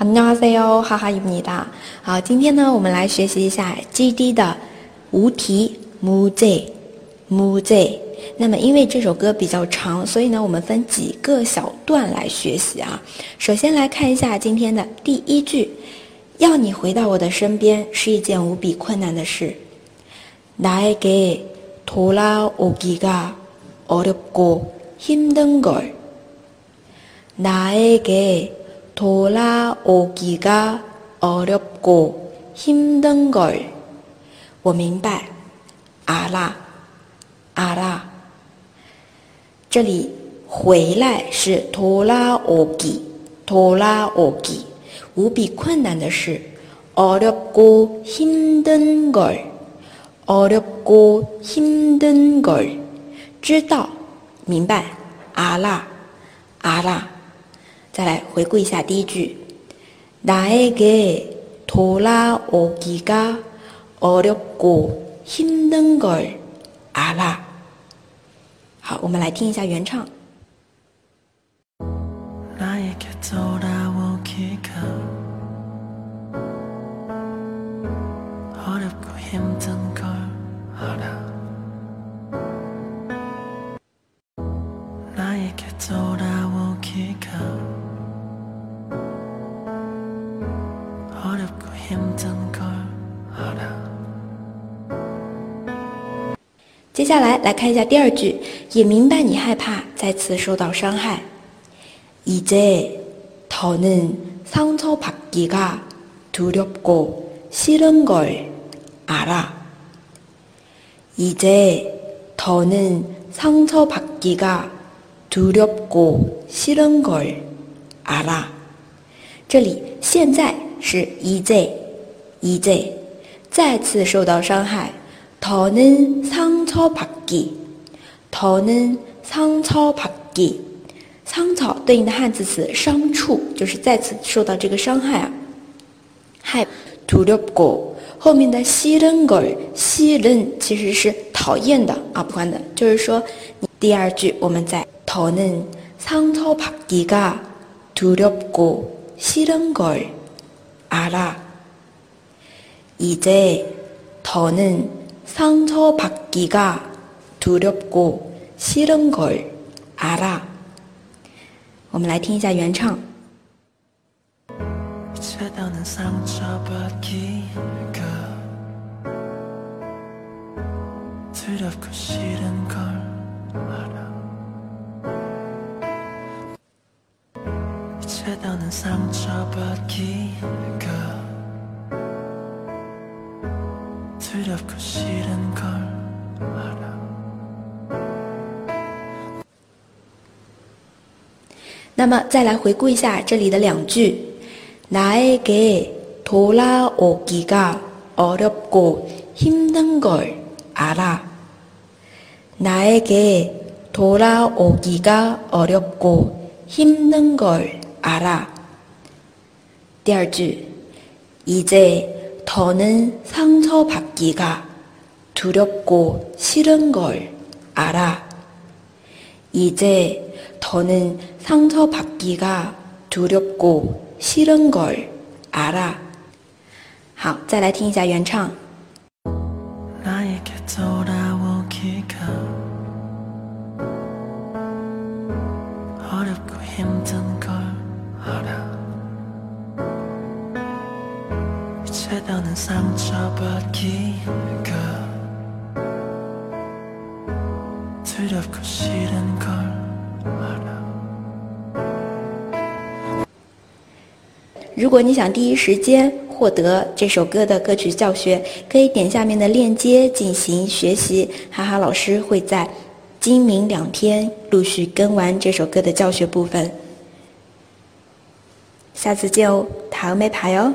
안녕하세요，哈哈입니다。好，今天呢，我们来学习一下 GD 的无题 muze muze。那么，因为这首歌比较长，所以呢，我们分几个小段来学习啊。首先来看一下今天的第一句：要你回到我的身边是一件无比困难的事。나에게돌아오기가어렵고힘든걸나에게 돌아오기가어렵고힘든 걸， 我明白，阿拉，阿拉。这里回来是돌아오 기， 돌아오 기， 无比困难的事。어렵고힘든 걸， 어렵고힘든 걸， 知道，明白，阿拉，阿拉。 再来回顾一下第一句，나에게돌아오기가어렵고힘든걸알아好，我们来听一下原唱。 接下来来看一下第二句，也明白你害怕再次受到伤害。이제더는상처받기가두렵고싫은걸알아 이제더는상처받기가두렵고싫은걸알아这里现在是이제 이제再次受到伤害。더는상처받 기， 더는상처받 기， 상처对应的汉字词伤处，就是再次受到这个伤害啊。害두렵 고， 后面的싫은 걸， 싫은其实是讨厌的啊，不欢的，就是说第二句我们在더는상처받기가두렵고싫은걸알아 이제더는 상처 받기가 두렵고 싫은 걸 알아. 我们来听一下原唱. 이제는 상처받기가 두렵고 싫은 걸 알아. 이제는 상처받기가 那么，再来回顾一下这里的两句：나에게돌아오기가어렵고힘든걸알아 나에게돌아오기가어렵고힘든걸알아第二句：이제 더는 상처받기가 두렵고 싫은 걸 알아. 이제 더는 상처받기가 두렵고 싫은 걸 알아. 好，再来听一下原唱。 채다는 상처받기가 두렵고 싫은 걸 알아 如果你想第一时间获得这首歌的歌曲教学，可以点下面的链接进行学习。哈哈老师会在今明两天陆续更完这首歌的教学部分。下次见哦，塔欧梅牌哦。